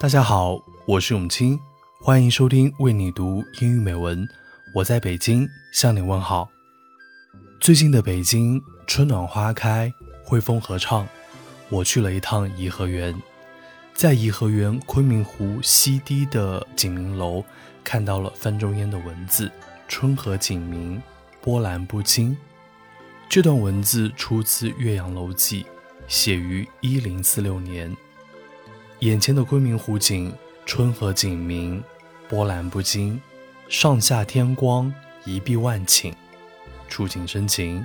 大家好，我是永清，欢迎收听为你读英语美文。我在北京向你问好。最近的北京春暖花开，汇丰合唱。我去了一趟颐和园，在颐和园昆明湖西堤的景明楼，看到了范仲淹的文字“春和景明，波澜不惊”。这段文字出自《岳阳楼记》，写于一零四六年。眼前的昆明湖景，春和景明，波澜不惊，上下天光，一碧万顷，触景生情。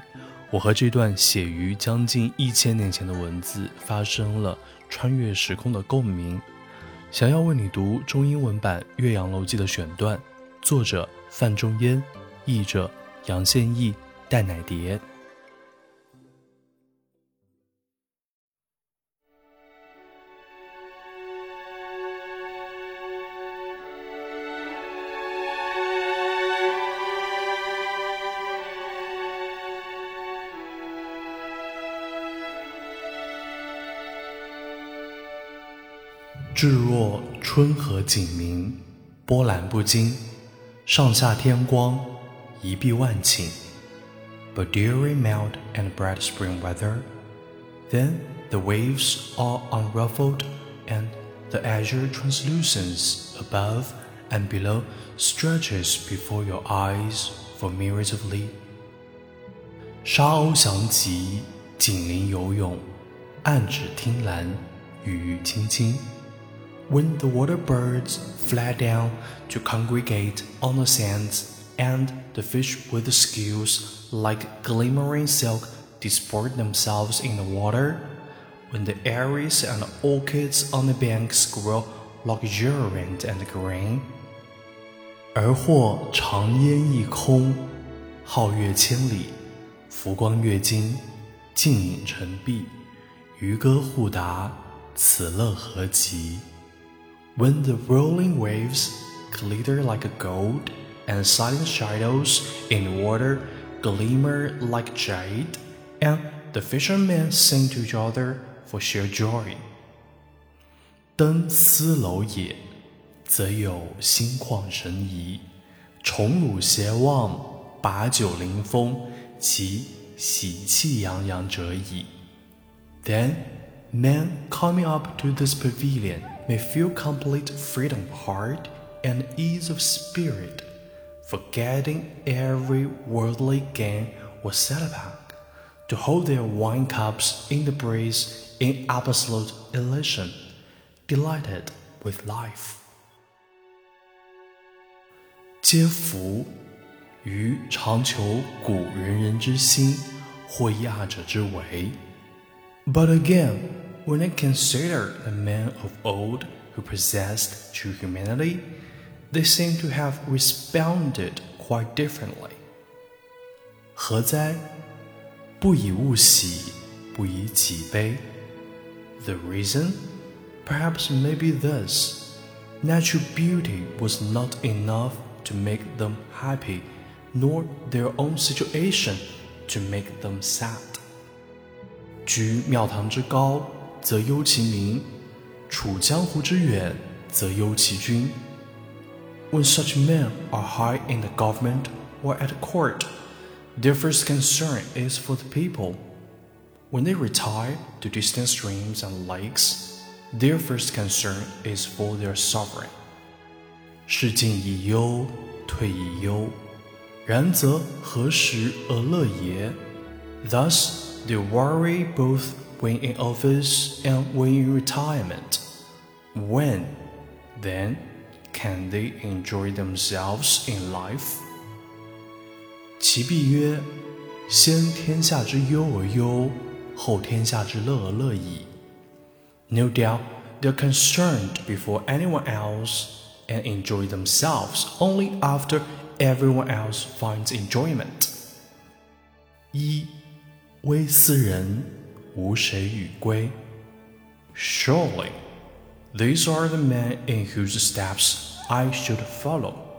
我和这段写于将近一千年前的文字发生了穿越时空的共鸣，想要为你读中英文版《岳阳楼记》的选段，作者范仲淹，译者杨宪益、戴乃蝶。至若春和景明，波澜不惊，上下天光，一碧万顷。But during mild and bright spring weather, then the waves are unruffled, and the azure translucence above and below stretches before your eyes for myriads of li. 沙鸥翔集，锦鳞游泳，岸芷汀兰，雨雨青青。 when the water birds fly down to congregate on the sands, and the fish with the scales like glimmering silk disport themselves in the water, when the iris and orchids on the banks grow luxuriant and green, 而或长烟一空，皓月千里，浮光跃金，静影沉璧，渔歌互答，此乐何极 ！when the rolling waves glitter like gold and silent shadows in water glimmer like jade, and the fishermen sing to each other for sheer joy. 登斯楼也，则有心旷神怡；宠辱偕忘，把酒临风，其喜气洋洋者矣。Then men coming up to this pavilion may feel complete freedom of heart and ease of spirit, forgetting every worldly gain or setback, to hold their wine cups in the breeze in absolute elation, delighted with life. 皆服予尝求古仁人之心，或以二者之为。But again. when I consider the men of old who possessed true humanity, they seem to have responded quite differently. 何哉？不以物喜，不以己悲。The reason, perhaps, may be this: natural beauty was not enough to make them happy, nor their own situation to make them sad. 居庙堂之高。 则忧其民；处江湖之远，则忧其君。When such men are high in the government or at court, their first concern is for the people. When they retire to distant streams and lakes, their first concern is for their sovereign. 事尽以忧，退以忧，然则何时而乐也？Thus they worry both when in office and when in retirement. When, then, can they enjoy themselves in life? 其必曰：先天下之忧而忧，后天下之乐而乐矣。No doubt they're concerned before anyone else and enjoy themselves only after everyone else finds enjoyment. 一，微斯人。 无谁与归。Surely, these are the men in whose steps I should follow.